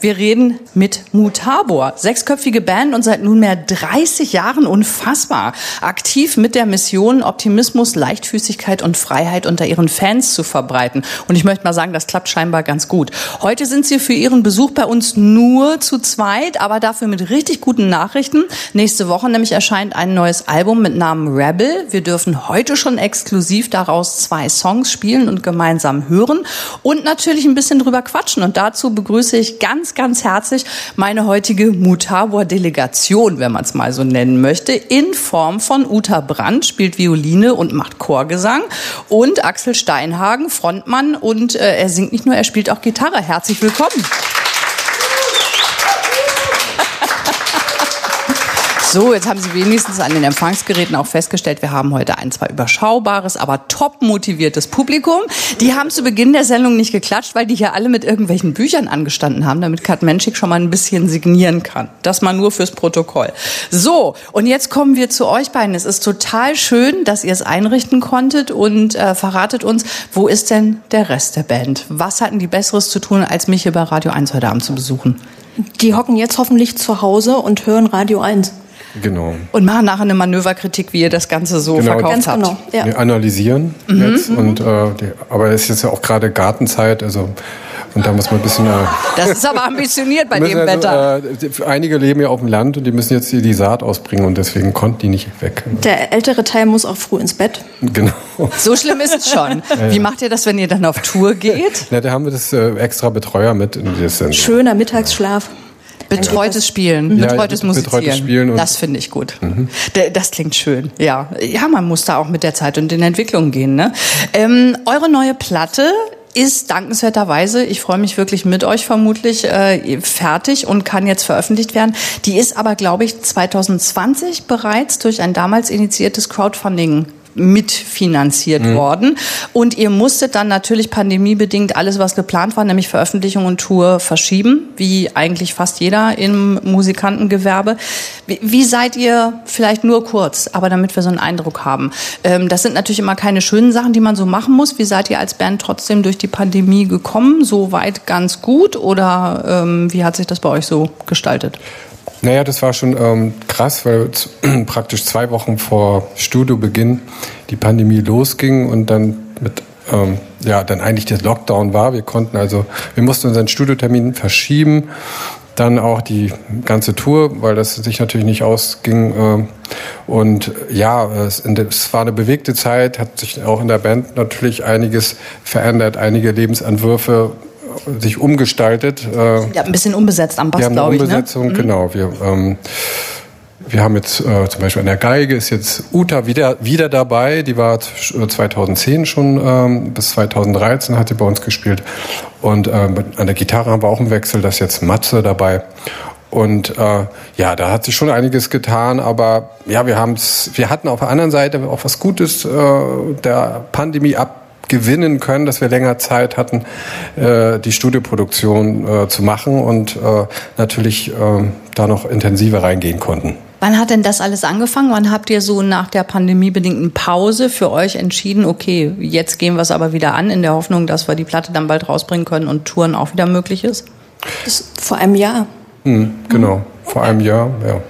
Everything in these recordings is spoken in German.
Wir reden mit Mutabor, sechsköpfige Band und seit nunmehr 30 Jahren unfassbar aktiv mit der Mission, Optimismus, Leichtfüßigkeit und Freiheit unter ihren Fans zu verbreiten. Und ich möchte mal sagen, das klappt scheinbar ganz gut. Heute sind sie für ihren Besuch bei uns nur zu zweit, aber dafür mit richtig guten Nachrichten. Nächste Woche nämlich erscheint ein neues Album mit Namen Rebel. Wir dürfen heute schon exklusiv daraus zwei Songs spielen und gemeinsam hören und natürlich ein bisschen drüber quatschen. Und dazu begrüße ich ganz ganz, ganz herzlich meine heutige Mutabor-Delegation, wenn man es mal so nennen möchte, in Form von Uta Brandt, spielt Violine und macht Chorgesang und Axel Steinhagen, Frontmann und äh, er singt nicht nur, er spielt auch Gitarre. Herzlich willkommen. So, jetzt haben Sie wenigstens an den Empfangsgeräten auch festgestellt, wir haben heute ein zwar überschaubares, aber top motiviertes Publikum. Die haben zu Beginn der Sendung nicht geklatscht, weil die hier alle mit irgendwelchen Büchern angestanden haben, damit Kat Menschik schon mal ein bisschen signieren kann. Das mal nur fürs Protokoll. So, und jetzt kommen wir zu euch beiden. Es ist total schön, dass ihr es einrichten konntet und äh, verratet uns, wo ist denn der Rest der Band? Was hatten die Besseres zu tun, als mich hier bei Radio 1 heute Abend zu besuchen? Die hocken jetzt hoffentlich zu Hause und hören Radio 1. Genau. Und machen nachher eine Manöverkritik, wie ihr das Ganze so genau, verkauft habt. Genau, ja. Wir analysieren mhm. jetzt. Mhm. Und, äh, die, aber es ist jetzt ja auch gerade Gartenzeit, also und da muss man ein bisschen. Äh, das ist aber ambitioniert bei dem also, Wetter. Äh, einige leben ja auf dem Land und die müssen jetzt die Saat ausbringen und deswegen konnten die nicht weg. Der ältere Teil muss auch früh ins Bett. Genau. So schlimm ist es schon. Ja, Wie macht ihr das, wenn ihr dann auf Tour geht? Na, da haben wir das äh, extra Betreuer mit in das Schöner Mittagsschlaf. Betreutes Spielen, ja, betreutes Musizieren. Betreutes Spielen das finde ich gut. Mhm. Das klingt schön. Ja, ja, man muss da auch mit der Zeit und in Entwicklung gehen. Ne? Ähm, eure neue Platte ist dankenswerterweise, ich freue mich wirklich mit euch vermutlich, äh, fertig und kann jetzt veröffentlicht werden. Die ist aber, glaube ich, 2020 bereits durch ein damals initiiertes Crowdfunding mitfinanziert mhm. worden. Und ihr musstet dann natürlich pandemiebedingt alles, was geplant war, nämlich Veröffentlichung und Tour, verschieben, wie eigentlich fast jeder im Musikantengewerbe. Wie, wie seid ihr, vielleicht nur kurz, aber damit wir so einen Eindruck haben. Ähm, das sind natürlich immer keine schönen Sachen, die man so machen muss. Wie seid ihr als Band trotzdem durch die Pandemie gekommen? So weit ganz gut oder ähm, wie hat sich das bei euch so gestaltet? Naja, das war schon ähm, krass, weil praktisch zwei Wochen vor Studiobeginn die Pandemie losging und dann mit ähm, ja dann eigentlich der Lockdown war. Wir konnten also, wir mussten unseren Studiotermin verschieben, dann auch die ganze Tour, weil das sich natürlich nicht ausging. Äh, und ja, es, es, war eine bewegte Zeit, hat sich auch in der Band natürlich einiges verändert, einige Lebensentwürfe sich umgestaltet. Äh, ja, ein bisschen umbesetzt am Bass, glaube ich. Ne? Umbesetzung, ne? genau. Wir, ähm, wir haben jetzt äh, zum Beispiel an der Geige ist jetzt Uta wieder, wieder dabei. Die war 2010 schon, ähm, bis 2013 hat sie bei uns gespielt. Und äh, an der Gitarre haben wir auch einen Wechsel, da ist jetzt Matze dabei. Und äh, ja, da hat sich schon einiges getan, aber ja, wir haben's, wir hatten auf der anderen Seite auch was Gutes äh, der Pandemie ab gewinnen können, dass wir länger Zeit hatten, äh, die Studioproduktion äh, zu machen und äh, natürlich äh, da noch intensiver reingehen konnten. Wann hat denn das alles angefangen? Wann habt ihr so nach der pandemiebedingten Pause für euch entschieden, okay, jetzt gehen wir es aber wieder an, in der Hoffnung, dass wir die Platte dann bald rausbringen können und Touren auch wieder möglich ist? Das ist vor einem Jahr. Hm, genau, vor einem Jahr, ja.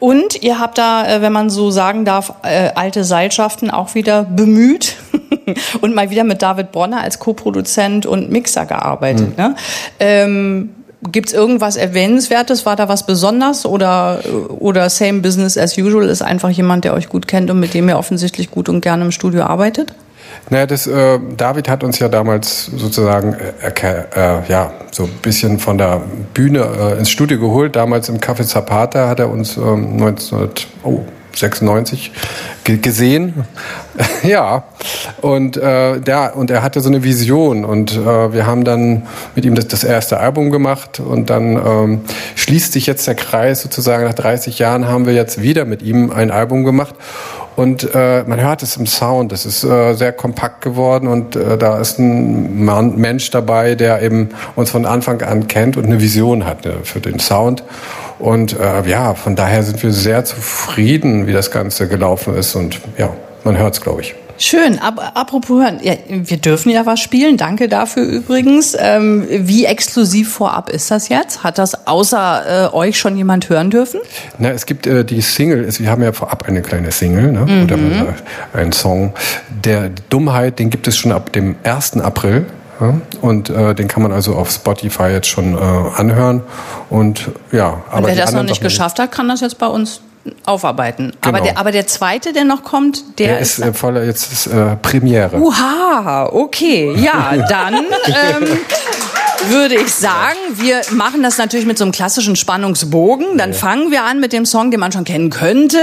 Und ihr habt da, äh, wenn man so sagen darf, äh, alte Seilschaften auch wieder bemüht und mal wieder mit David Bronner als Co-Produzent und Mixer gearbeitet. Mhm. Ne? Ähm, Gibt es irgendwas Erwähnenswertes? War da was besonders oder, oder same business as usual ist einfach jemand, der euch gut kennt und mit dem ihr offensichtlich gut und gerne im Studio arbeitet? Naja, das, äh, David hat uns ja damals sozusagen äh, äh, ja, so ein bisschen von der Bühne äh, ins Studio geholt. Damals im Café Zapata hat er uns ähm, 1996 gesehen. ja, und, äh, der, und er hatte so eine Vision und äh, wir haben dann mit ihm das, das erste Album gemacht und dann ähm, schließt sich jetzt der Kreis sozusagen. Nach 30 Jahren haben wir jetzt wieder mit ihm ein Album gemacht und äh, man hört es im Sound. Es ist äh, sehr kompakt geworden und äh, da ist ein Mann, Mensch dabei, der eben uns von Anfang an kennt und eine Vision hat äh, für den Sound. Und äh, ja, von daher sind wir sehr zufrieden, wie das Ganze gelaufen ist. Und ja, man hört es, glaube ich. Schön. Ab, apropos hören, ja, wir dürfen ja was spielen. Danke dafür übrigens. Ähm, wie exklusiv vorab ist das jetzt? Hat das außer äh, euch schon jemand hören dürfen? Na, es gibt äh, die Single. Wir haben ja vorab eine kleine Single ne? Mhm. oder einen Song. Der Dummheit, den gibt es schon ab dem 1. April. Ja, und äh, den kann man also auf Spotify jetzt schon äh, anhören. Und ja, aber und wer das noch nicht geschafft hat, kann das jetzt bei uns aufarbeiten. Genau. Aber, der, aber der zweite, der noch kommt, der, der ist, ist voller jetzt ist, äh, Premiere. Uha, okay, ja, dann ähm, würde ich sagen, wir machen das natürlich mit so einem klassischen Spannungsbogen. Dann fangen wir an mit dem Song, den man schon kennen könnte,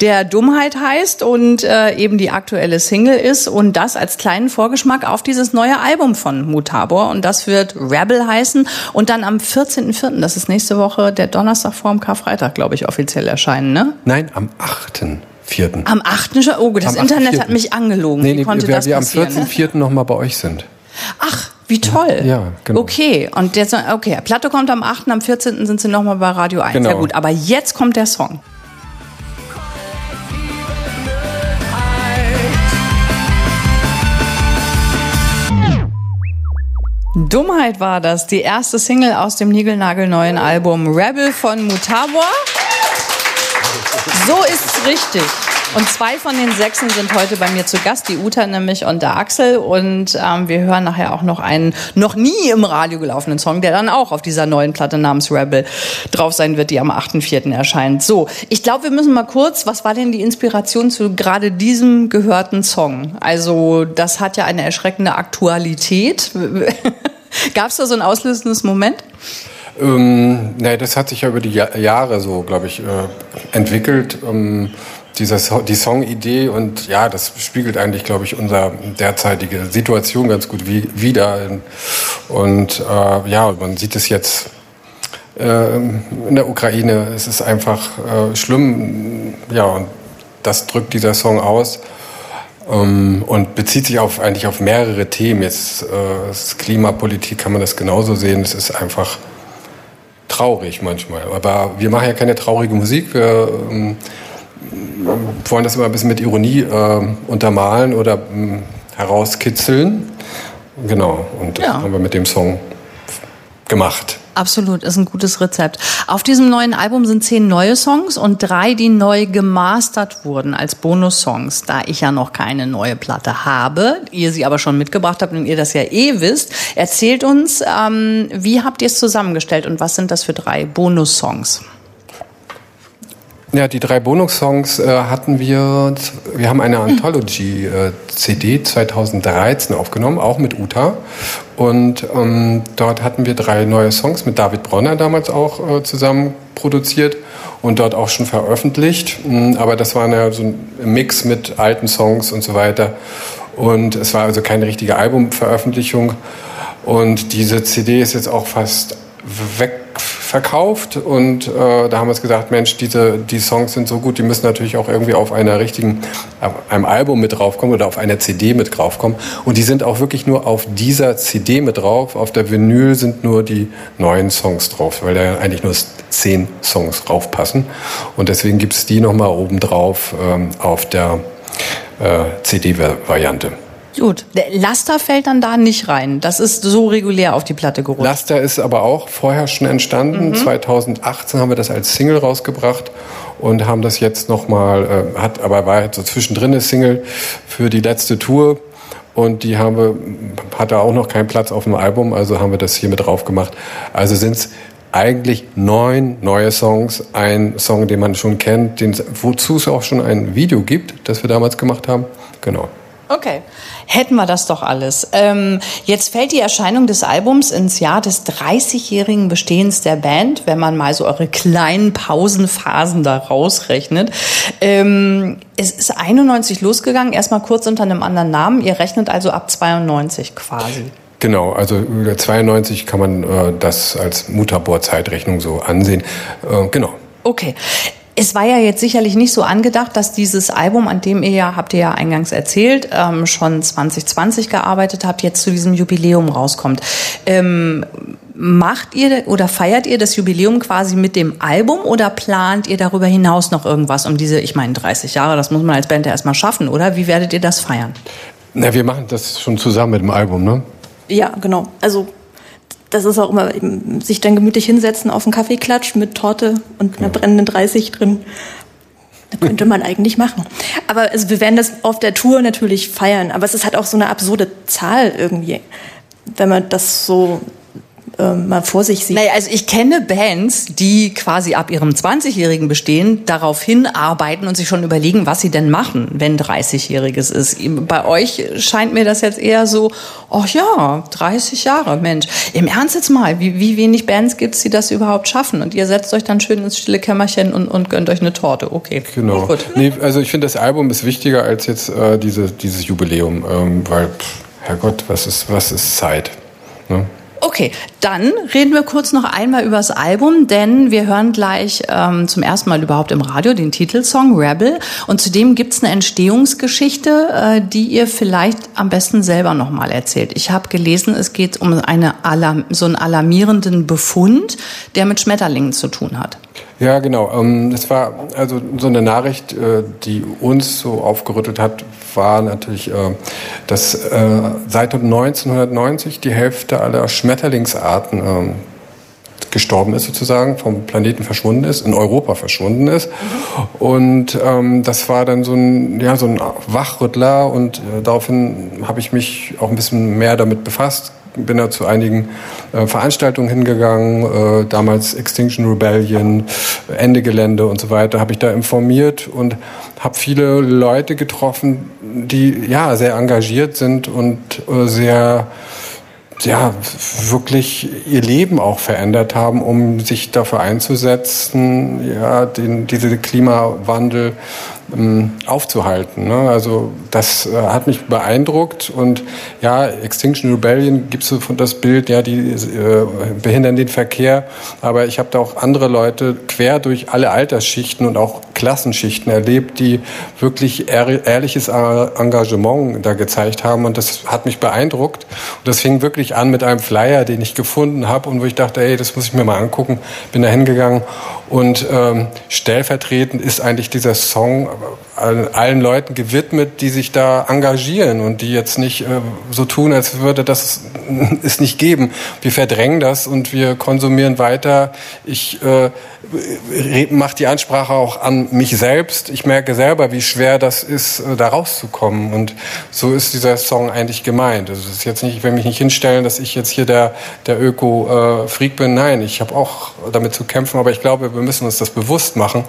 der Dummheit heißt und äh, eben die aktuelle Single ist und das als kleinen Vorgeschmack auf dieses neue Album von Mutabor und das wird Rebel heißen und dann am 14.04., das ist nächste Woche der Donnerstag vor dem Karfreitag, glaube ich, offiziell erscheinen, ne? Nein, am 8. Vierten. Am 8. schon? Oh, das am Internet 8. hat mich angelogen. Nee, nee, Wie konnte wir, das wir passieren? Am 14.04. Ne? nochmal bei euch sind. Ach, wie toll. Ja, genau. Okay, und jetzt, okay, Platte kommt am 8., am 14. sind sie nochmal bei Radio 1. Genau. Ja gut, aber jetzt kommt der Song. Dummheit war das, die erste Single aus dem niegelnagelneuen Album Rebel von Mutabor. So ist's richtig. Und zwei von den Sechsen sind heute bei mir zu Gast, die Uta nämlich und der Axel. Und ähm, wir hören nachher auch noch einen noch nie im Radio gelaufenen Song, der dann auch auf dieser neuen Platte namens Rebel drauf sein wird, die am 8.4. erscheint. So, ich glaube, wir müssen mal kurz, was war denn die Inspiration zu gerade diesem gehörten Song? Also das hat ja eine erschreckende Aktualität. Gab es da so ein auslösendes Moment? Ähm, nee, das hat sich ja über die Jahre so, glaube ich, äh, entwickelt. Ähm, dieser, die Songidee und ja, das spiegelt eigentlich, glaube ich, unsere derzeitige Situation ganz gut wie, wieder. Und äh, ja, man sieht es jetzt äh, in der Ukraine. Es ist einfach äh, schlimm. Ja, und das drückt dieser Song aus ähm, und bezieht sich auf, eigentlich auf mehrere Themen. Jetzt äh, Klimapolitik kann man das genauso sehen. Es ist einfach traurig manchmal. Aber wir machen ja keine traurige Musik. Wir ähm, wollen das immer ein bisschen mit Ironie äh, untermalen oder äh, herauskitzeln. Genau, und das ja. haben wir mit dem Song gemacht. Absolut, ist ein gutes Rezept. Auf diesem neuen Album sind zehn neue Songs und drei, die neu gemastert wurden als Bonussongs. Da ich ja noch keine neue Platte habe, ihr sie aber schon mitgebracht habt und ihr das ja eh wisst, erzählt uns, ähm, wie habt ihr es zusammengestellt und was sind das für drei Bonussongs? Ja, die drei Bonus-Songs äh, hatten wir, wir haben eine Anthology-CD äh, 2013 aufgenommen, auch mit Uta. Und ähm, dort hatten wir drei neue Songs mit David Bronner damals auch äh, zusammen produziert und dort auch schon veröffentlicht. Mm, aber das war ja so ein Mix mit alten Songs und so weiter. Und es war also keine richtige Albumveröffentlichung. Und diese CD ist jetzt auch fast wegverkauft und äh, da haben wir uns gesagt, Mensch, diese, die Songs sind so gut, die müssen natürlich auch irgendwie auf einer richtigen, auf einem Album mit draufkommen oder auf einer CD mit draufkommen. Und die sind auch wirklich nur auf dieser CD mit drauf. Auf der Vinyl sind nur die neuen Songs drauf, weil da eigentlich nur zehn Songs draufpassen. Und deswegen gibt es die nochmal oben drauf ähm, auf der äh, CD-Variante. Gut, der Laster fällt dann da nicht rein. Das ist so regulär auf die Platte gerutscht. Laster ist aber auch vorher schon entstanden. Mhm. 2018 haben wir das als Single rausgebracht und haben das jetzt nochmal, äh, hat aber war jetzt so zwischendrin eine Single für die letzte Tour. Und die haben wir, hatte auch noch keinen Platz auf dem Album, also haben wir das hier mit drauf gemacht. Also sind es eigentlich neun neue Songs, ein Song, den man schon kennt, den, wozu es auch schon ein Video gibt, das wir damals gemacht haben. Genau. Okay, hätten wir das doch alles. Ähm, jetzt fällt die Erscheinung des Albums ins Jahr des 30-jährigen Bestehens der Band, wenn man mal so eure kleinen Pausenphasen da rausrechnet. Ähm, es ist 91 losgegangen, erstmal kurz unter einem anderen Namen. Ihr rechnet also ab 92 quasi. Genau, also 92 kann man äh, das als Mutterbohr-Zeitrechnung so ansehen. Äh, genau. Okay. Es war ja jetzt sicherlich nicht so angedacht, dass dieses Album, an dem ihr ja, habt ihr ja eingangs erzählt, ähm, schon 2020 gearbeitet habt, jetzt zu diesem Jubiläum rauskommt. Ähm, macht ihr oder feiert ihr das Jubiläum quasi mit dem Album oder plant ihr darüber hinaus noch irgendwas um diese, ich meine 30 Jahre, das muss man als Band ja erstmal schaffen, oder? Wie werdet ihr das feiern? Na, wir machen das schon zusammen mit dem Album, ne? Ja, genau. Also das ist auch immer eben, sich dann gemütlich hinsetzen auf einen Kaffeeklatsch mit Torte und einer brennenden 30 drin. Da könnte man eigentlich machen. Aber also wir werden das auf der Tour natürlich feiern. Aber es ist halt auch so eine absurde Zahl irgendwie, wenn man das so äh, mal vor sich sieht. Naja, also ich kenne Bands, die quasi ab ihrem 20-Jährigen bestehen, darauf hinarbeiten und sich schon überlegen, was sie denn machen, wenn 30-Jähriges ist. Bei euch scheint mir das jetzt eher so, ach ja, 30 Jahre, Mensch. Im Ernst jetzt mal, wie, wie wenig Bands gibt es, die das überhaupt schaffen? Und ihr setzt euch dann schön ins stille Kämmerchen und, und gönnt euch eine Torte. Okay. Genau. Gut. Nee, also ich finde, das Album ist wichtiger als jetzt äh, diese, dieses Jubiläum, ähm, weil, pff, Herrgott, was ist, was ist Zeit? Ne? Okay, dann reden wir kurz noch einmal über das Album, denn wir hören gleich ähm, zum ersten Mal überhaupt im Radio den Titelsong Rebel und zudem gibt's eine Entstehungsgeschichte, äh, die ihr vielleicht am besten selber nochmal erzählt. Ich habe gelesen, es geht um eine Alarm, so einen alarmierenden Befund, der mit Schmetterlingen zu tun hat. Ja, genau. Ähm, das war also so eine Nachricht, äh, die uns so aufgerüttelt hat, war natürlich, äh, dass äh, seit 1990 die Hälfte aller Schmetterlingsarten ähm, gestorben ist sozusagen, vom Planeten verschwunden ist, in Europa verschwunden ist. Und ähm, das war dann so ein, ja, so ein Wachrüttler und äh, daraufhin habe ich mich auch ein bisschen mehr damit befasst, bin da zu einigen äh, Veranstaltungen hingegangen, äh, damals Extinction Rebellion, Ende Gelände und so weiter, habe ich da informiert und habe viele Leute getroffen, die ja sehr engagiert sind und äh, sehr ja, wirklich ihr Leben auch verändert haben, um sich dafür einzusetzen, ja, den, diese Klimawandel ähm, aufzuhalten. Ne? Also das äh, hat mich beeindruckt und ja, Extinction Rebellion gibt es das Bild, ja, die äh, behindern den Verkehr, aber ich habe da auch andere Leute quer durch alle Altersschichten und auch Klassenschichten erlebt, die wirklich ehrliches Engagement da gezeigt haben. Und das hat mich beeindruckt. Und das fing wirklich an mit einem Flyer, den ich gefunden habe und wo ich dachte, ey, das muss ich mir mal angucken, bin da hingegangen und ähm, stellvertretend ist eigentlich dieser Song allen Leuten gewidmet, die sich da engagieren und die jetzt nicht äh, so tun, als würde das es nicht geben. Wir verdrängen das und wir konsumieren weiter. Ich äh, mache die Ansprache auch an mich selbst. Ich merke selber, wie schwer das ist, äh, da rauszukommen. Und so ist dieser Song eigentlich gemeint. Also es ist jetzt nicht, ich will mich nicht hinstellen, dass ich jetzt hier der, der Öko-Freak bin. Nein, ich habe auch damit zu kämpfen, aber ich glaube, wir müssen uns das bewusst machen,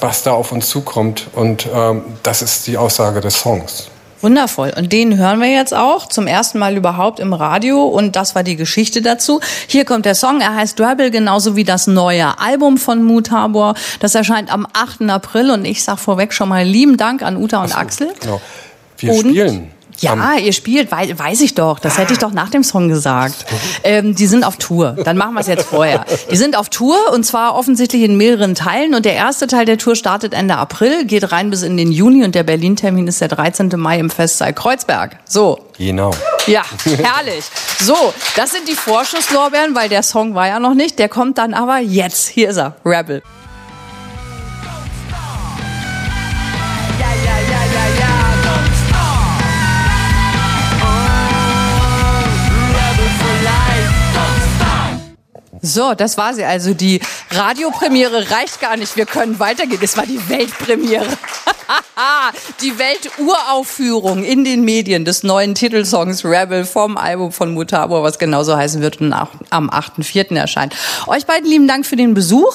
was da auf uns zukommt. Und ähm, das ist die Aussage des Songs. Wundervoll. Und den hören wir jetzt auch zum ersten Mal überhaupt im Radio. Und das war die Geschichte dazu. Hier kommt der Song. Er heißt Rebel, genauso wie das neue Album von Mutabor. Das erscheint am 8. April. Und ich sage vorweg schon mal lieben Dank an Uta und so, Axel. Genau. Wir und spielen ja, ihr spielt, weiß, weiß ich doch. Das hätte ich doch nach dem Song gesagt. Ähm, die sind auf Tour. Dann machen wir es jetzt vorher. Die sind auf Tour und zwar offensichtlich in mehreren Teilen. Und der erste Teil der Tour startet Ende April, geht rein bis in den Juni und der Berlin-Termin ist der 13. Mai im Festsaal Kreuzberg. So. Genau. Ja, herrlich. So, das sind die Vorschusslorbeeren, weil der Song war ja noch nicht. Der kommt dann aber jetzt. Hier ist er, Rebel. So, das war sie also. Die Radiopremiere reicht gar nicht. Wir können weitergehen. Das war die Weltpremiere. die Welturaufführung in den Medien des neuen Titelsongs Rebel vom Album von Mutabor, was genauso heißen wird und am 8.4. erscheint. Euch beiden lieben Dank für den Besuch.